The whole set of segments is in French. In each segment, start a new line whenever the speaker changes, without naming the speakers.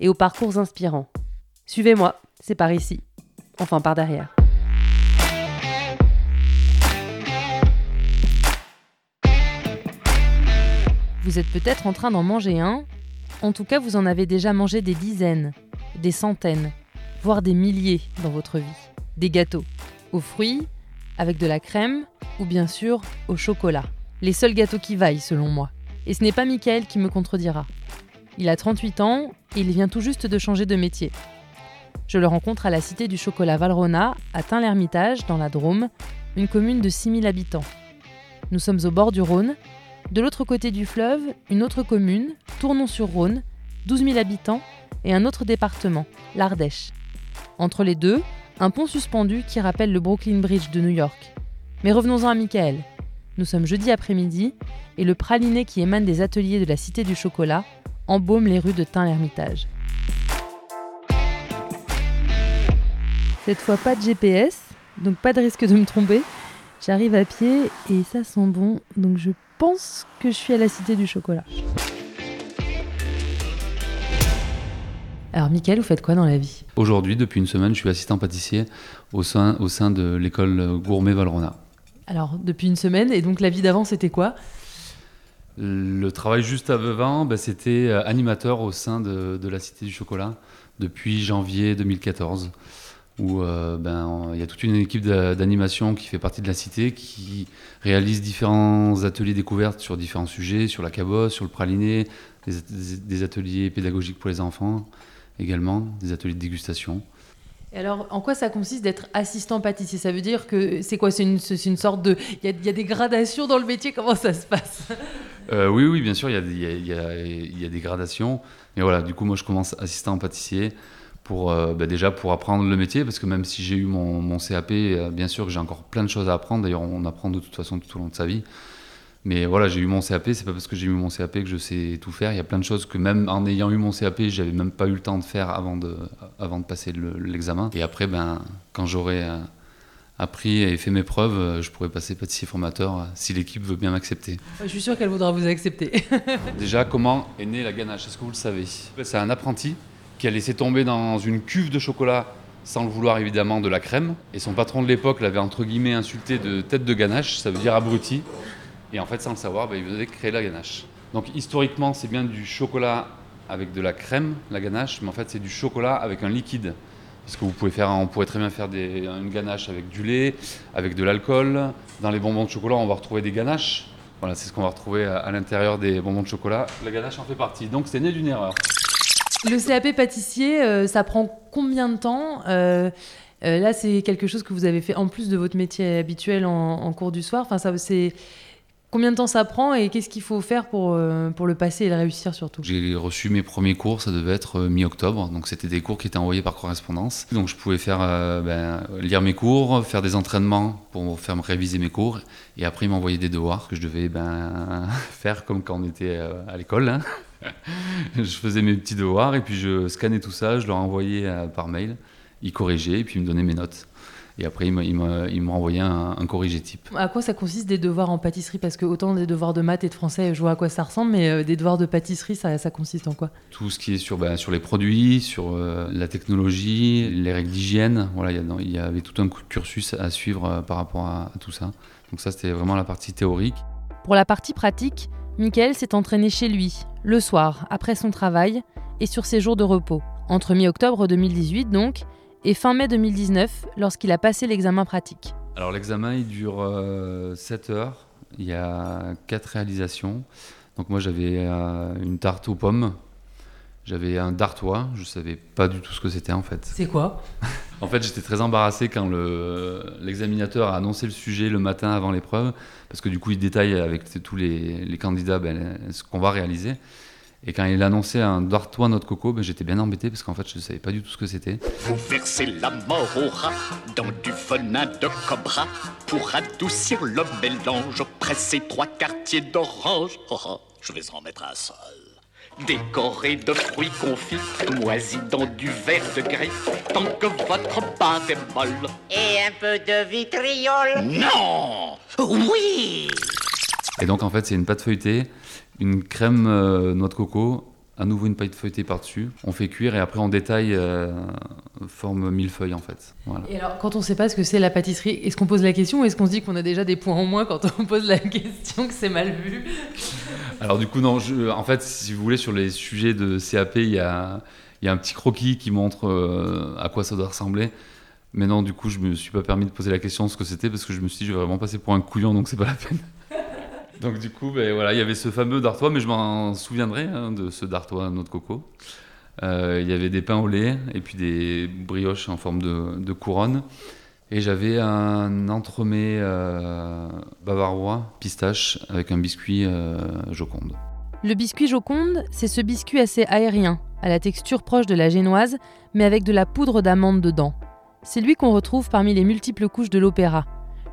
et aux parcours inspirants. Suivez-moi, c'est par ici. Enfin, par derrière. Vous êtes peut-être en train d'en manger un. En tout cas, vous en avez déjà mangé des dizaines, des centaines, voire des milliers dans votre vie. Des gâteaux, aux fruits, avec de la crème, ou bien sûr au chocolat. Les seuls gâteaux qui vaillent, selon moi. Et ce n'est pas Michael qui me contredira. Il a 38 ans et il vient tout juste de changer de métier. Je le rencontre à la Cité du Chocolat Valrona, à Tain-l'Hermitage, dans la Drôme, une commune de 6000 habitants. Nous sommes au bord du Rhône. De l'autre côté du fleuve, une autre commune, Tournon-sur-Rhône, 12 000 habitants, et un autre département, l'Ardèche. Entre les deux, un pont suspendu qui rappelle le Brooklyn Bridge de New York. Mais revenons-en à Michael. Nous sommes jeudi après-midi et le praliné qui émane des ateliers de la Cité du Chocolat embaume les rues de Tain-l'Hermitage. Cette fois pas de GPS, donc pas de risque de me tromper. J'arrive à pied et ça sent bon, donc je pense que je suis à la Cité du Chocolat. Alors, Mickaël, vous faites quoi dans la vie?
Aujourd'hui, depuis une semaine, je suis assistant pâtissier au sein, au sein de l'école Gourmet Valrona.
Alors, depuis une semaine, et donc la vie d'avant, c'était quoi?
Le travail juste avant, ben, c'était euh, animateur au sein de, la Cité du Chocolat depuis janvier 2014, où euh, ben, il y a toute une équipe d'animation qui fait partie de la Cité, qui réalise différents ateliers découvertes sur différents sujets, sur la cabosse, sur le praliné, des, ateliers pédagogiques pour les enfants également, des ateliers de dégustation.
Et alors, en quoi ça consiste d'être assistant pâtissier? Ça veut dire que c'est quoi? C'est une, sorte de. Il y, a des gradations dans le métier? Comment ça se passe?
Euh, Oui, oui, bien sûr, il y, a des gradations. Mais voilà, du coup, moi, je commence assistant pâtissier pour euh, bah déjà pour apprendre le métier, parce que même si j'ai eu mon, mon CAP, euh, bien sûr que j'ai encore plein de choses à apprendre. D'ailleurs, on apprend de toute façon tout au long de sa vie. Mais voilà, j'ai eu mon CAP, c'est pas parce que j'ai eu mon CAP que je sais tout faire. Il y a plein de choses que même en ayant eu mon CAP, j'avais même pas eu le temps de faire avant de, avant de passer l'examen. et après, ben, quand j'aurai euh, appris et fait mes preuves, euh, je pourrais passer pâtissier formateur euh, si l'équipe veut bien m'accepter.
Je suis sûr qu'elle voudra vous accepter.
Déjà, comment est née la ganache? Est-ce que vous le savez? C'est un apprenti qui a laissé tomber dans une cuve de chocolat sans le vouloir évidemment de la crème. Et son patron de l'époque l'avait entre guillemets insulté de tête de ganache, ça veut dire abruti. Et en fait, sans le savoir, bah, il venait créer la ganache. Donc historiquement, c'est bien du chocolat avec de la crème, la ganache, mais en fait, c'est du chocolat avec un liquide. Parce que vous pouvez faire, on pourrait très bien faire une ganache avec du lait, avec de l'alcool. Dans les bonbons de chocolat, on va retrouver des ganaches. Voilà, c'est ce qu'on va retrouver à, à l'intérieur des bonbons de chocolat. La ganache en fait partie. Donc c'est né d'une erreur.
Le CAP pâtissier, euh, ça prend combien de temps euh, euh, Là, c'est quelque chose que vous avez fait en plus de votre métier habituel en, en cours du soir. Enfin, ça, c'est Combien de temps ça prend et qu'est-ce qu'il faut faire pour, euh, pour le passer et le réussir surtout?
J'ai reçu mes premiers cours, ça devait être euh, mi-octobre, donc c'était des cours qui étaient envoyés par correspondance. Donc je pouvais faire euh, ben, lire mes cours, faire des entraînements pour faire réviser mes cours, et après ils m'envoyaient des devoirs que je devais ben, faire comme quand on était à l'école. Hein. je faisais mes petits devoirs et puis je scannais tout ça, je leur envoyais par mail, ils corrigeaient et puis ils me donnaient mes notes. Et après, il m'a envoyé un, un corrigé type.
À quoi ça consiste des devoirs en pâtisserie? Parce que autant des devoirs de maths et de français, je vois à quoi ça ressemble, mais euh, des devoirs de pâtisserie, ça, ça, consiste en quoi?
Tout ce qui est sur, ben, sur les produits, sur euh, la technologie, les règles d'hygiène. Voilà, il y, avait tout un cursus à suivre euh, par rapport à, à, tout ça. Donc ça, c'était vraiment la partie théorique.
Pour la partie pratique, Michael s'est entraîné chez lui, le soir, après son travail, et sur ses jours de repos. Entre mi-octobre 2018 donc, et fin mai 2019 lorsqu'il a passé l'examen pratique.
Alors l'examen il dure euh, 7 heures, il y a 4 réalisations. Donc moi j'avais euh, une tarte aux pommes, j'avais un dartois, je savais pas du tout ce que c'était en fait.
C'est quoi?
En fait j'étais très embarrassé quand l'examinateur a annoncé le sujet le matin avant l'épreuve, parce que du coup il détaille avec tous les, les candidats ben, ce qu'on va réaliser. Et quand il a annoncé un Dartois notre coco, ben, j'étais bien embêté parce qu'en fait je ne savais pas du tout ce que c'était.
Vous versez la mort au rat dans du venin de cobra pour adoucir le mélange. Pressez trois quartiers d'orange. Oh, oh, je vais en mettre un seul. Décoré de fruits confits, moisis dans du verre de grès, tant que votre pâte est molle.
Et un peu de vitriol.
Non Oui
Et donc en fait c'est une pâte feuilletée, une crème euh, noix de coco, à nouveau une pâte feuilletée par-dessus. On fait cuire et après on détaille euh, forme millefeuille en fait. Voilà.
Et alors, quand on ne sait pas ce que c'est la pâtisserie, est-ce qu'on pose la question ou est-ce qu'on se dit qu'on a déjà des points en moins quand on pose la question, que c'est mal vu?
Alors du coup non, je- en fait si vous voulez sur les sujets de CAP il y a, il y a un petit croquis qui montre euh, à quoi ça doit ressembler. Mais non, du coup, je me suis pas permis de poser la question de ce que c'était parce que je me suis dit, je vais vraiment passer pour un couillon, donc c'est pas la peine. Donc du coup, ben, voilà, il y avait ce fameux dartois, mais je m'en souviendrai hein, de ce dartois noix de coco. Euh, il y avait des pains au lait et puis des brioches en forme de, de couronne. Et j'avais un entremets euh, bavarois, pistache, avec un biscuit euh, joconde.
Le biscuit Joconde, c'est ce biscuit assez aérien, à la texture proche de la génoise, mais avec de la poudre d'amande dedans. C'est lui qu'on retrouve parmi les multiples couches de l'opéra,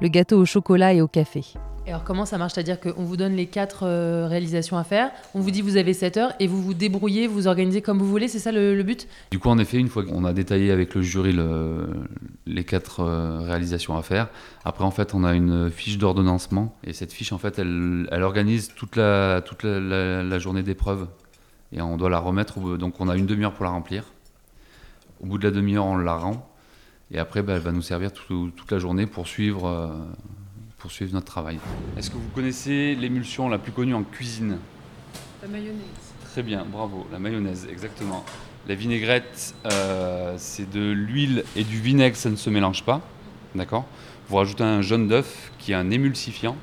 le gâteau au chocolat et au café. Et alors comment ça marche? C'est-à-dire qu'on vous donne les quatre euh, réalisations à faire, on vous dit vous avez 7 heures et vous vous débrouillez, vous organisez comme vous voulez, c'est ça le, but?
Du coup, en effet, une fois qu'on a détaillé avec le jury le- les quatre euh, réalisations à faire, après, en fait, on a une fiche d'ordonnancement. Et cette fiche, en fait, elle, organise toute la, journée d'épreuve. Et on doit la remettre. Donc, on a une demi-heure pour la remplir. Au bout de la demi-heure, on la rend. Et après, bah, elle va nous servir tout- toute la journée pour suivre, euh, pour suivre notre travail. Est-ce que vous connaissez l'émulsion la plus connue en cuisine?
La mayonnaise.
Très bien, bravo. La mayonnaise, exactement. La vinaigrette, euh, c'est de l'huile et du vinaigre, ça ne se mélange pas. D'accord? Vous rajoutez un jaune d'œuf qui est un émulsifiant.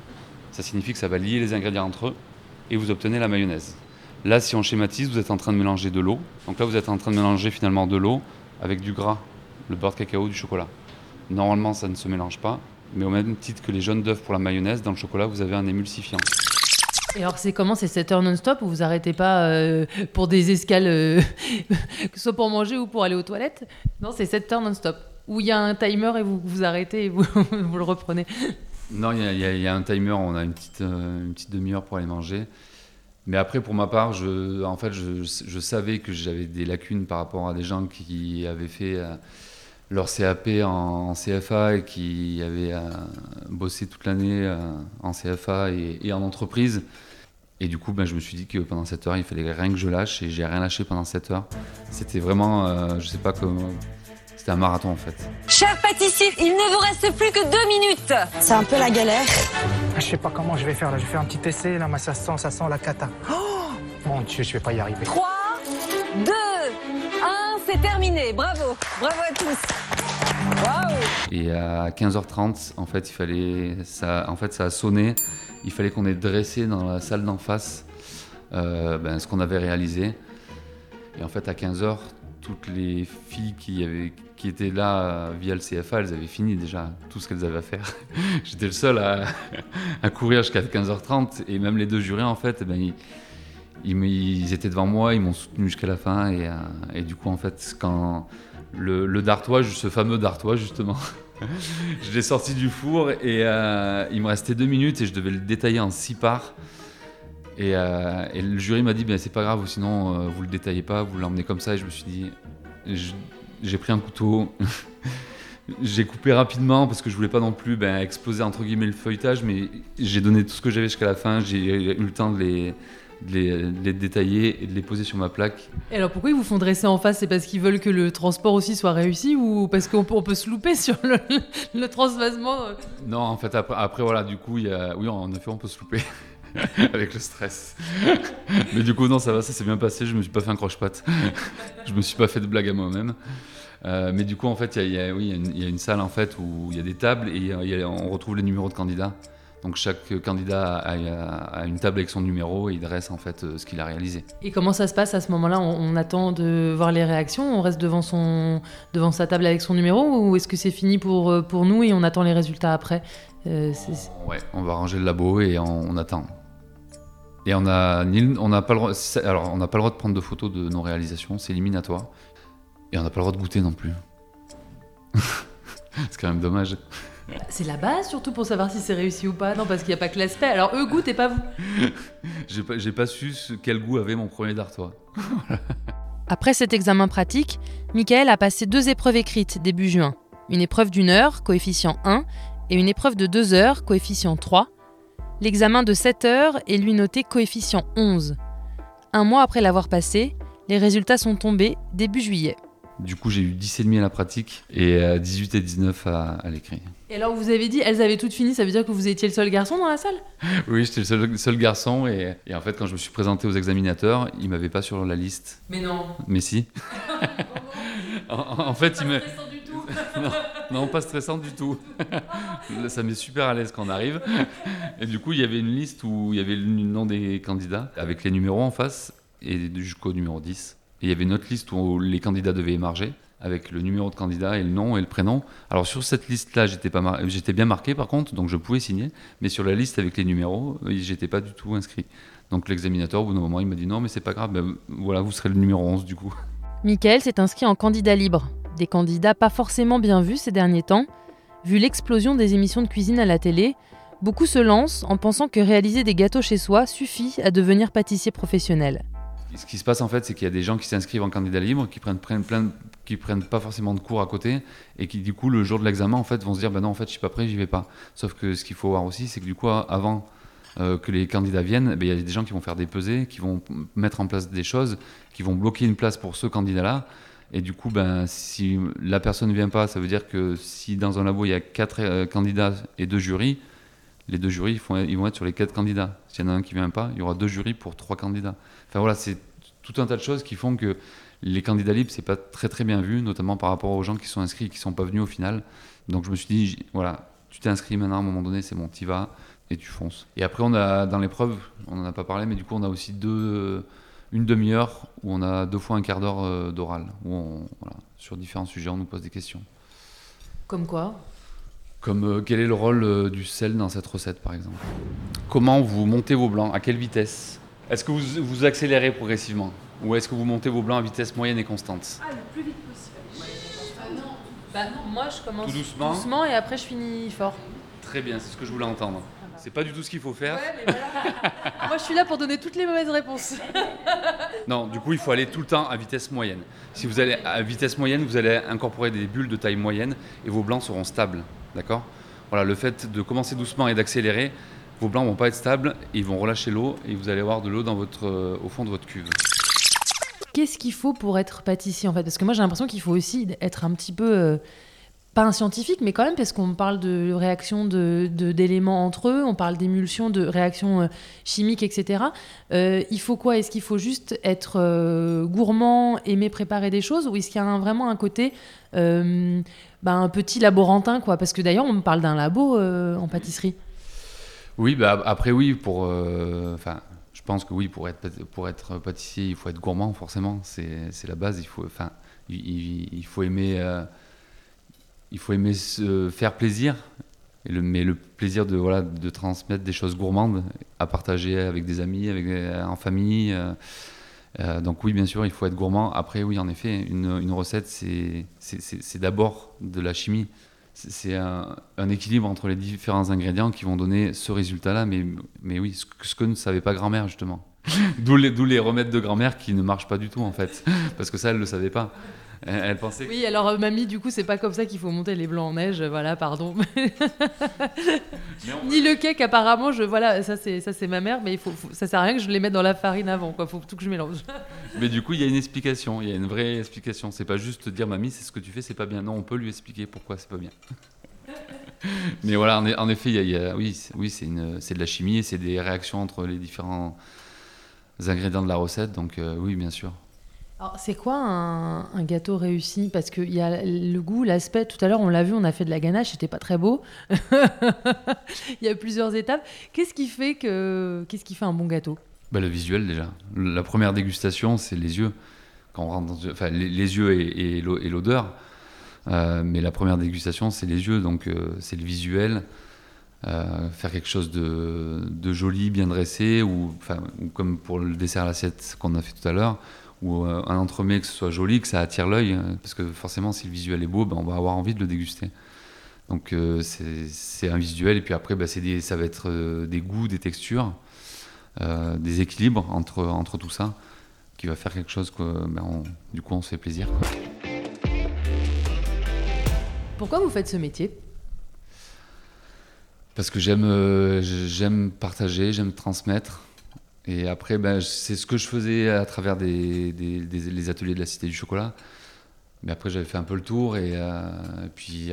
Ça signifie que ça va lier les ingrédients entre eux et vous obtenez la mayonnaise. Là, si on schématise, vous êtes en train de mélanger de l'eau. Donc là, vous êtes en train de mélanger finalement de l'eau avec du gras, le beurre de cacao, du chocolat. Normalement, ça ne se mélange pas. Mais au même titre que les jaunes d'œuf pour la mayonnaise, dans le chocolat, vous avez un émulsifiant.
Et alors c'est comment C'est 7 heures non-stop ou vous arrêtez pas euh, pour des escales, euh, que ce soit pour manger ou pour aller aux toilettes? Non, c'est 7 heures non-stop. Ou il y a un timer et vous vous arrêtez et vous, vous le reprenez.
Non, il y, a- y y un timer, on a une petite, euh, une petite demi-heure pour aller manger. Mais après, pour ma part, je, en fait, je, je savais que j'avais des lacunes par rapport à des gens qui avaient fait leur CAP en, en CFA et qui avaient euh, bossé toute l'année euh, en CFA et, et en entreprise. Et du coup, ben, je me suis dit que pendant 7 heures, il fallait rien que je lâche et j'ai rien lâché pendant 7 heures. C'était vraiment, euh, je sais pas comment. C'était un marathon en fait.
Cher pâtissier, il ne vous reste plus que deux minutes.
C'est un peu la galère.
Je sais pas comment je vais faire là. Je vais faire un petit essai là, mais ça sent, ça sent la cata. Oh Mon Dieu, je vais pas y arriver.
3, 2, 1, c'est terminé. Bravo. Bravo à tous.
Et à 15h30, en fait, il fallait, ça, en fait, ça a sonné. Il fallait qu'on ait dressé dans la salle d'en face euh, ben, ce qu'on avait réalisé. Et en fait, à 15h, toutes les filles qui, avaient, qui étaient là euh, via le CFA, elles avaient fini déjà tout ce qu'elles avaient à faire. J'étais le seul à, à courir jusqu'à 15h30. Et même les deux jurés, en fait, eh ben, ils, ils étaient devant moi, ils m'ont soutenu jusqu'à la fin. Et, euh, et du coup, en fait, quand le, le dartois, ce fameux dartois, justement, je l'ai sorti du four et euh, il me restait deux minutes et je devais le détailler en six parts. Et, euh, et le jury m'a dit ben, c'est pas grave, sinon vous le détaillez pas, vous l'emmenez comme ça. Et je me suis dit, j'ai pris un couteau, j'ai coupé rapidement parce que je voulais pas non plus ben, exploser entre guillemets le feuilletage, mais j'ai donné tout ce que j'avais jusqu'à la fin. J'ai eu le temps de les, de les, de les détailler et de les poser sur ma plaque.
Et alors pourquoi ils vous font dresser en face? C'est parce qu'ils veulent que le transport aussi soit réussi ou parce qu'on peut, on peut se louper sur le, le transvasement?
Non, en fait, après, après, voilà, du coup, il y a... oui, en effet, on peut se louper avec le stress. Mais du coup, non, ça va, ça s'est bien passé. Je me suis pas fait un croche-patte. je me suis pas fait de blague à moi-même. Euh, mais du coup, en fait, il y oui, y a une- il y, a une salle en fait où il y a des tables et on retrouve les numéros de candidats. Donc chaque candidat a, a- a une table avec son numéro et il dresse en fait euh, ce qu'il a réalisé.
Et comment ça se passe à ce moment-là? On, attend de voir les réactions? On reste devant, son, devant sa table avec son numéro Ou est-ce que c'est fini pour, euh, pour nous et on attend les résultats après? Euh,
Ouais, on va ranger le labo et on, on attend. Et on a, n'a pas le droit, c'est- alors on n'a pas le droit de prendre de photos de nos réalisations, c'est éliminatoire. Et on n'a pas le droit de goûter non plus. c'est quand même dommage.
C'est la base surtout pour savoir si c'est réussi ou pas. Non, parce qu'il n'y a pas que l'aspect. Alors eux goûtent et pas vous.
J'ai pas, su ce- quel goût avait mon premier dartois.
Après cet examen pratique, Michael a passé deux épreuves écrites début juin. Une épreuve d'une heure, coefficient 1, et une épreuve de deux heures, coefficient 3. L'examen de 7 heures est lui noté coefficient 11. Un mois après l'avoir passé, les résultats sont tombés début juillet.
Du coup, j'ai eu 10,5 à la pratique et euh, 18 et 19 à, à l'écrit.
Et alors vous avez dit, elles avaient toutes fini, ça veut dire que vous étiez le seul garçon dans la salle?
Oui, j'étais le seul, seul garçon et, et en fait, quand je me suis présenté aux examinateurs, ils m'avaient pas sur la liste.
Mais non.
Mais si. en, en fait, ils me...
du tout.
non, non, pas stressant du tout. Ça met super à l'aise quand on arrive. Et du coup, il y avait une liste où il y avait le nom des candidats avec les numéros en face et jusqu'au numéro 10. Et il y avait une autre liste où les candidats devaient émarger avec le numéro de candidat et le nom et le prénom. Alors sur cette liste-là, j'étais pas mar- j'étais bien marqué par contre, donc je pouvais signer. Mais sur la liste avec les numéros, euh, j'étais pas du tout inscrit. Donc l'examinateur, au bout d'un moment, il m'a dit non, mais c'est pas grave. Ben, voilà, vous serez le numéro 11 du coup.
Michael s'est inscrit en candidat libre. Des candidats pas forcément bien vus ces derniers temps. Vu l'explosion des émissions de cuisine à la télé, beaucoup se lancent en pensant que réaliser des gâteaux chez soi suffit à devenir pâtissier professionnel.
Ce qui se passe en fait, c'est qu'il y a des gens qui s'inscrivent en candidat libre, qui prennent, prennent plein, de- qui prennent pas forcément de cours à côté, et qui du coup le jour de l'examen en fait vont se dire bah non en fait je suis pas prêt, j'y vais pas. Sauf que ce qu'il faut voir aussi, c'est que du coup avant euh, que les candidats viennent, ben, il y a des gens qui vont faire des pesées, qui vont mettre en place des choses, qui vont bloquer une place pour ce candidat-là. Et du coup, ben, si la personne ne vient pas, ça veut dire que si dans un labo il y a quatre euh, candidats et deux jurys, les deux jurys ils, ils vont être sur les quatre candidats. S'il y en a un qui vient pas, il y aura deux jurys pour trois candidats. Enfin voilà, c'est tout un tas de choses qui font que les candidats libres, c'est pas très très bien vu, notamment par rapport aux gens qui sont inscrits et qui sont pas venus au final. Donc je me suis dit, voilà, tu t'es inscrit maintenant à un moment donné, c'est bon, t'y vas et tu fonces. Et après, on a dans l'épreuve, on en a pas parlé, mais du coup, on a aussi deux, une demi-heure où on a deux fois un quart d'heure euh, d'oral, où on, voilà, sur différents sujets, on nous pose des questions.
Comme quoi?
Comme euh, quel est le rôle euh, du sel dans cette recette, par exemple? Comment vous montez vos blancs? À quelle vitesse? Est-ce que vous, vous accélérez progressivement Ou est-ce que vous montez vos blancs à vitesse moyenne et constante
Ah, le plus vite possible. non. Bah non, moi je commence
Tout doucement
doucement et après je finis fort.
Très bien, c'est ce que je voulais entendre. C'est pas du tout ce qu'il faut faire.
mais voilà. moi je suis là pour donner toutes les mauvaises réponses.
Non, du coup, il faut aller tout le temps à vitesse moyenne. Si vous allez à vitesse moyenne, vous allez incorporer des bulles de taille moyenne et vos blancs seront stables. D'accord? Voilà, le fait de commencer doucement et d'accélérer, vos blancs vont pas être stables, ils vont relâcher l'eau et vous allez avoir de l'eau euh, au fond de votre cuve.
Qu'est-ce qu'il faut pour être pâtissier en fait? Parce que moi j'ai l'impression qu'il faut aussi être un petit peu, euh, pas un scientifique, mais quand même parce qu'on parle de réactions d'éléments entre eux, on parle d'émulsions, de réactions euh, chimiques, etc. Euh, il faut quoi? Est-ce qu'il faut juste être gourmand, aimer préparer des choses, ou est-ce qu'il y a vraiment un côté bah, un petit laborantin quoi? Parce que d'ailleurs on me parle d'un labo en pâtisserie.
Oui, bah, après, oui, pour. euh, Enfin, je pense que oui, pour être, pour être pâtissier, il faut être gourmand, forcément. C'est la base. Il faut, il, faut aimer. euh, il faut aimer se faire plaisir. Mais le plaisir de, voilà, de transmettre des choses gourmandes à partager avec des amis, avec, euh, en famille. donc oui, bien sûr, il faut être gourmand. Après, oui, en effet, une, une recette, c'est d'abord de la chimie. C'est- un, équilibre entre les différents ingrédients qui vont donner ce résultat-là. Mais, mais oui, ce que, ne savait pas grand-mère, justement. D'où les, les remèdes de grand-mère qui ne marchent pas du tout, en fait. Parce que ça, elle ne le savait pas. Elle, elle pensait que
Oui, alors euh, mamie, du coup, c'est pas comme ça qu'il faut monter les blancs en neige, euh, voilà, pardon. Ni le cake, apparemment, je voilà, ça c'est ça c'est ma mère, mais il faut, faut- ça sert à rien que je les mette dans la farine avant, quoi. Faut tout que je mélange.
Mais du coup, il y a une explication, il y a une vraie explication. C'est pas juste dire mamie, c'est ce que tu fais, c'est pas bien. Non, on peut lui expliquer pourquoi c'est pas bien. Mais voilà, en, e- en effet, il y a, il y a- oui, c'est- oui, c'est de la chimie et c'est des réactions entre les différents ingrédients de la recette. Donc euh, oui, bien sûr.
C'est quoi un, gâteau réussi? Parce qu'il y a le goût, l'aspect. Tout à l'heure, on l'a vu, on a fait de la ganache, c'était pas très beau. Il y a plusieurs étapes. Qu'est-ce qui fait que qu'est-ce qui fait un bon gâteau?
Bah, le visuel déjà. La première dégustation, c'est les yeux. Quand on rentre enfin, les, yeux et, et l'o- et l'odeur. Euh, mais la première dégustation, c'est les yeux, donc euh, c'est le visuel. euh, faire quelque chose de, joli, bien dressé, ou, ou comme pour le dessert à l'assiette qu'on a fait tout à l'heure, ou euh, un entremets que ce soit joli, que ça attire l'œil, euh, parce que forcément, si le visuel est beau, ben, on va avoir envie de le déguster. Donc euh, c'est un visuel, et puis après, ben, des- ça va être euh, des goûts, des textures, euh, des équilibres entre, entre tout ça, qui va faire quelque chose que, ben, on- du coup, on se fait plaisir. quoi.
Pourquoi vous faites ce métier?
Parce que j'aime j'aime partager, j'aime transmettre. Et après, ben, c'est ce que je faisais à travers des, des- les ateliers de la Cité du Chocolat. Mais après, j'avais fait un peu le tour. Et, euh, puis,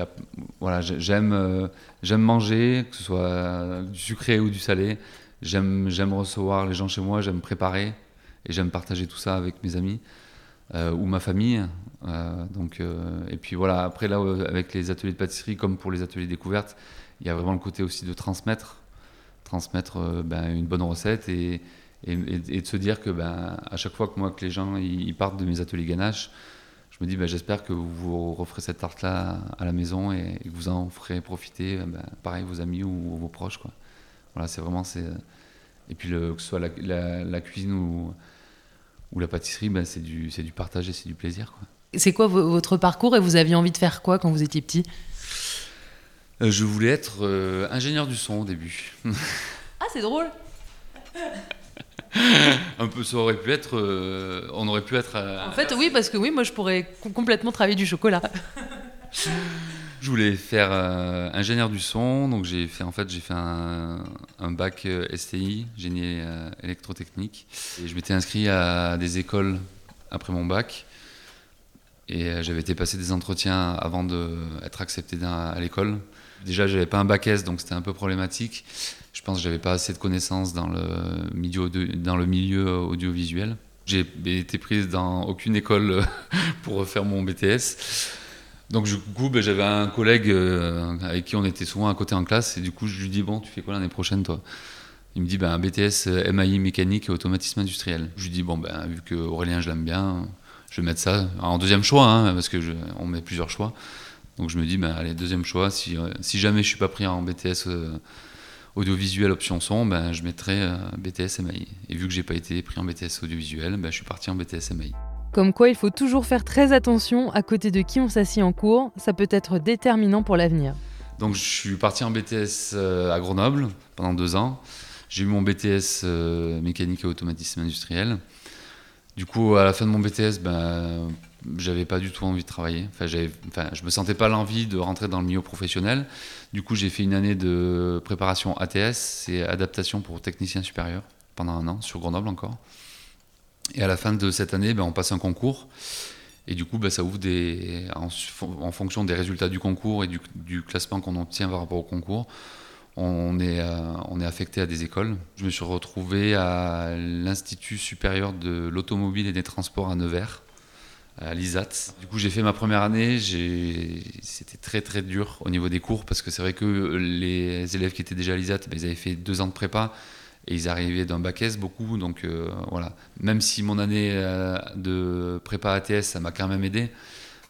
voilà, j'ai- j'aime euh, j'aime manger, que ce soit euh, du sucré ou du salé. J'aime recevoir les gens chez moi, j'aime préparer. Et j'aime partager tout ça avec mes amis ou ma famille. Donc, et puis voilà, après, là, avec les ateliers de pâtisserie, comme pour les ateliers découvertes, il y a vraiment le côté aussi de transmettre, transmettre ben, une bonne recette et, et, et- et de se dire que ben, à chaque fois que moi que les gens ils, partent de mes ateliers ganache, je me dis ben, j'espère que vous referez cette tarte là à la maison et, et que vous en ferez profiter euh, ben, pareil vos amis ou, vos proches quoi. Voilà c'est vraiment c'est et puis le, que ce soit la, la- la cuisine ou, ou la pâtisserie ben, c'est du c'est du partage et c'est du plaisir quoi.
C'est quoi vo- votre parcours et vous aviez envie de faire quoi quand vous étiez petit?
Euh, je voulais être euh, ingénieur du son au début.
Ah, c'est drôle
un peu ça aurait pu être euh, on aurait pu être
En fait, oui, parce que oui, moi je pourrais com- complètement travailler du chocolat.
je voulais faire euh, ingénieur du son donc j'ai fait en fait j'ai fait un, un bac euh, STI génie électrotechnique. Et je m'étais inscrit à des écoles après mon bac. Et j'avais été passer des entretiens avant d'être accepté à l'école. Déjà j'avais pas un bac S donc c'était un peu problématique je pense que j'avais pas assez de connaissances dans le milieu dans le milieu audiovisuel j'ai été prise dans aucune école pour faire mon BTS donc du coup, ben, j'avais un collègue euh, avec qui on était souvent à côté en classe, et du coup, je lui dis bon, tu fais quoi l'année prochaine, toi? Il me dit ben, BTS euh, MAI mécanique et automatisme industriel. Je lui dis bon, ben, vu que Aurélien, je l'aime bien, je vais mettre ça en deuxième choix, hein, parce que je- on met plusieurs choix. Donc je me dis ben, allez, deuxième choix. Si, euh, jamais je suis pas pris en BTS audiovisuel option son, ben, je mettrai euh, BTS MAI. Et vu que j'ai pas été pris en BTS audiovisuel, ben, je suis parti en BTS MAI.
Comme quoi, il faut toujours faire très attention à côté de qui on s'assied en cours, ça peut être déterminant pour l'avenir.
Donc je suis parti en BTS euh, à Grenoble pendant deux ans. J'ai eu mon BTS euh, mécanique et automatisme industriel. Du coup, à la fin de mon BTS, ben, j'avais pas du tout envie de travailler. Enfin, enfin, je me sentais pas l'envie de rentrer dans le milieu professionnel. Du coup, j'ai fait une année de préparation ATS, c'est adaptation pour technicien supérieur, pendant un an, sur Grenoble encore. Et à la fin de cette année, ben, on passe un concours. Et du coup, ben, ça ouvre des, en, fonction des résultats du concours et du, du classement qu'on obtient par rapport au concours, on est, euh, on est affecté à des écoles. Je me suis retrouvé à l'Institut supérieur de l'automobile et des transports à Nevers, à l'ISAT. Du coup, j'ai fait ma première année. C'était très très dur au niveau des cours parce que c'est vrai que les élèves qui étaient déjà à l'ISAT, ben, ils avaient fait deux ans de prépa et ils arrivaient d'un bac S beaucoup. Donc euh, voilà, même si mon année euh, de prépa ATS, ça m'a quand même aidé.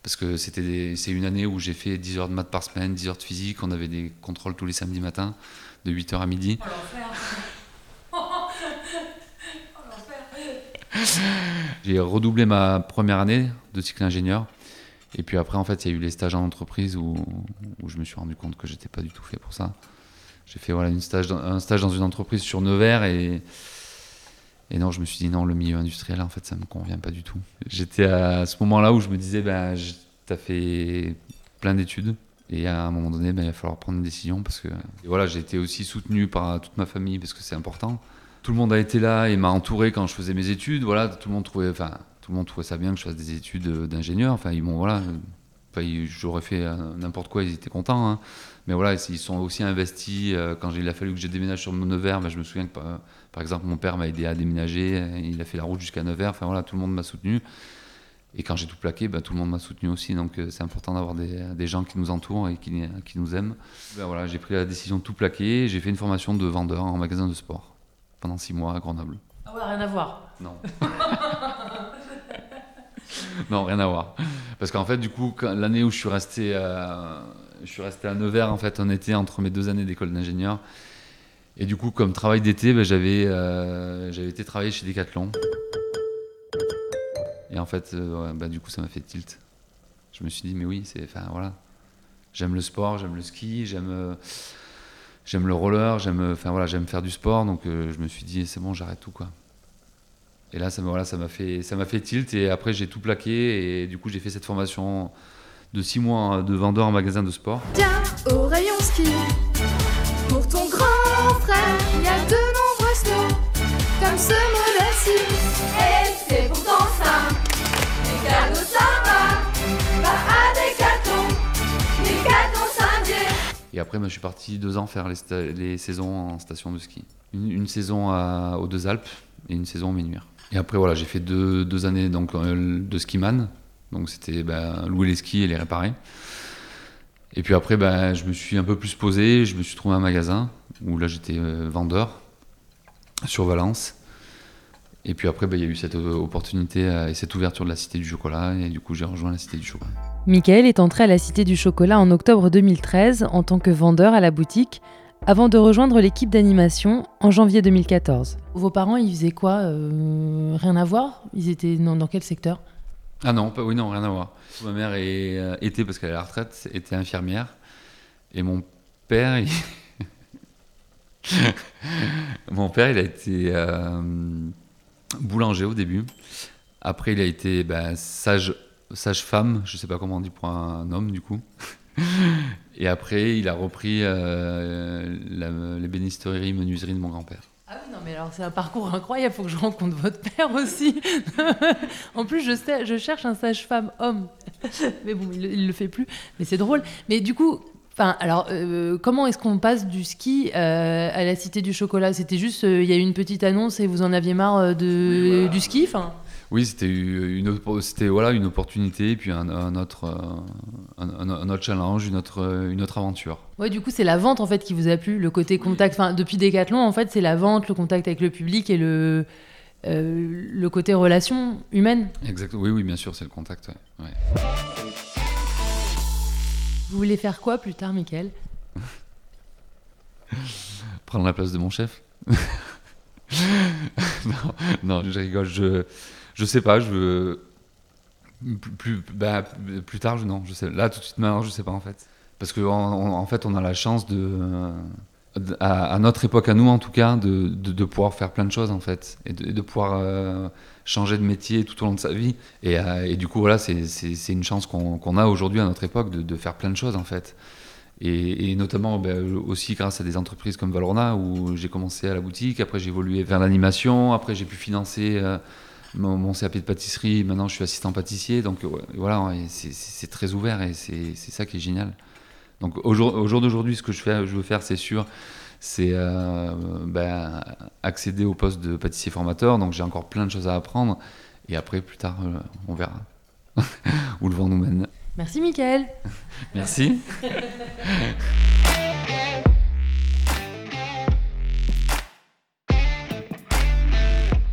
Parce que c'était c'est une année où j'ai fait 10 heures de maths par semaine, 10 heures de physique, on avait des contrôles tous les samedis matins, de 8h à midi. J'ai redoublé ma première année de cycle ingénieur. Et puis après, en fait, il y a eu les stages en entreprise où, je me suis rendu compte que j'étais pas du tout fait pour ça. J'ai fait voilà, une stage un stage dans une entreprise sur Nevers et, non, je me suis dit non, le milieu industriel, en fait, ça me convient pas du tout. J'étais à ce moment-là où je me disais, ben, tu as fait plein d'études. Et à un moment donné, ben, il va falloir prendre une décision parce que et voilà, j'ai été aussi soutenu par toute ma famille parce que c'est important. Tout le monde a été là et m'a entouré quand je faisais mes études. Voilà, tout le monde trouvait, tout le monde trouvait ça bien que je fasse des études euh, d'ingénieur. Enfin, ils m'ont, voilà, euh, enfin, j'aurais fait euh, n'importe quoi, ils étaient contents. hein. Mais voilà, ils sont aussi investis. Quand il a fallu que je déménage sur Nevers, ben, je me souviens que par, exemple, mon père m'a aidé à déménager. Il a fait la route jusqu'à Nevers. Enfin voilà, tout le monde m'a soutenu. Et quand j'ai tout plaqué, ben, tout le monde m'a soutenu aussi. Donc euh, c'est important d'avoir des, des gens qui nous entourent et qui, qui nous aiment. Ben, voilà, j'ai pris la décision de tout plaquer. J'ai fait une formation de vendeur en magasin de sport pendant six mois à Grenoble.
Ah ouais, rien à voir.
Non. non, rien à voir. Parce qu'en fait, du coup, l'année où je suis resté, euh, je suis resté à Nevers en fait en été entre mes deux années d'école d'ingénieur. Et du coup, comme travail d'été, ben, j'avais euh, j'avais été travailler chez Decathlon. Et en fait, bah, du coup, ça m'a fait tilt. Je me suis dit, mais oui, c'est, enfin voilà, j'aime le sport, j'aime le ski, j'aime, j'aime le roller, j'aime, enfin voilà, j'aime faire du sport. Donc, je me suis dit, c'est bon, j'arrête tout quoi. Et là, ça m'a, voilà, ça fait, ça fait tilt. Et après, j'ai tout plaqué. Et du coup, j'ai fait cette formation de six mois de vendeur en magasin de sport.
Tiens, au rayon ski, pour ton grand frère, il y a de nombreux slots, comme ce modèle-ci. Et c'est pourtant ça, les cadeaux ça va, va à Décathlon, Décathlon Saint-Dié.
Et après, moi, je suis parti deux ans faire les, les saisons en station de ski. Une, une saison à- aux Deux Alpes et une saison au Ménuire. Et après, voilà, j'ai fait deux, deux années donc, de skiman. Donc, c'était ben, louer les skis et les réparer. Et puis après, ben, je me suis un peu plus posé. Je me suis trouvé un magasin où là, j'étais euh, vendeur sur Valence. Et puis après, ben, il y a eu cette euh, opportunité euh, et cette ouverture de la Cité du Chocolat. Et du coup, j'ai rejoint la Cité du Chocolat.
Michael est entré à la Cité du Chocolat en octobre 2013 en tant que vendeur à la boutique, avant de rejoindre l'équipe d'animation en janvier 2014.
Vos parents, ils faisaient quoi Euh, Rien à voir? Ils étaient dans, dans quel secteur?
Ah non, pas, oui, non, rien à voir. Ma mère est, euh, était, parce qu'elle est à la retraite, était infirmière. Et mon père, il... mon père, il a été euh, boulanger au début. Après, il a été ben, sage, sage-femme, je sais pas comment on dit pour un homme du coup. Et après, il a repris euh, l'ébénisterie, menuiserie de mon grand-père.
Ah oui, non, mais alors c'est un parcours incroyable, faut que je rencontre votre père aussi. en plus, je, sais, je cherche un sage-femme homme. mais bon, il, le- il le fait plus. Mais c'est drôle. Mais du coup, enfin, alors, euh, comment est-ce qu'on passe du ski euh, à la Cité du Chocolat? C'était juste, euh, il y a eu une petite annonce et vous en aviez marre du ski enfin,
Oui, c'était une, autre- c'était, voilà, une opportunité, puis un, un autre, euh, un, autre challenge, une autre, euh, une autre aventure.
Ouais, du coup, c'est la vente en fait qui vous a plu, le côté contact. Enfin, depuis Decathlon, en fait, c'est la vente, le contact avec le public et le, euh, le côté relation humaine.
Exact. Oui, oui, bien sûr, c'est le contact. ouais. Ouais.
Vous voulez faire quoi plus tard, Michael?
Prendre la place de mon chef? non, non, je rigole. Je, je sais pas. Je plus, plus, bah, tard. Non, je sais. Là, tout de suite, maintenant, je sais pas en fait. Parce que en, en- en fait, on a la chance de, à, notre époque, à nous en tout cas, de, de, pouvoir faire plein de choses en fait, et de, pouvoir euh, changer de métier tout au long de sa vie. Et, euh, du coup, voilà, c'est- une chance qu'on a aujourd'hui à notre époque de, faire plein de choses en fait. Et, notamment ben, aussi grâce à des entreprises comme Valrhona où j'ai commencé à la boutique, après j'ai évolué vers l'animation, après j'ai pu financer euh, mon, mon CAP de pâtisserie, maintenant je suis assistant pâtissier, donc ouais, voilà, ouais, c'est- très ouvert et c'est ça qui est génial. Donc au jour, au jour d'aujourd'hui, ce que je, fais, je veux faire, c'est sûr, c'est euh, ben, accéder au poste de pâtissier formateur, donc j'ai encore plein de choses à apprendre, et après plus tard, euh, on verra où le vent nous mène.
Merci, Michael.
Merci.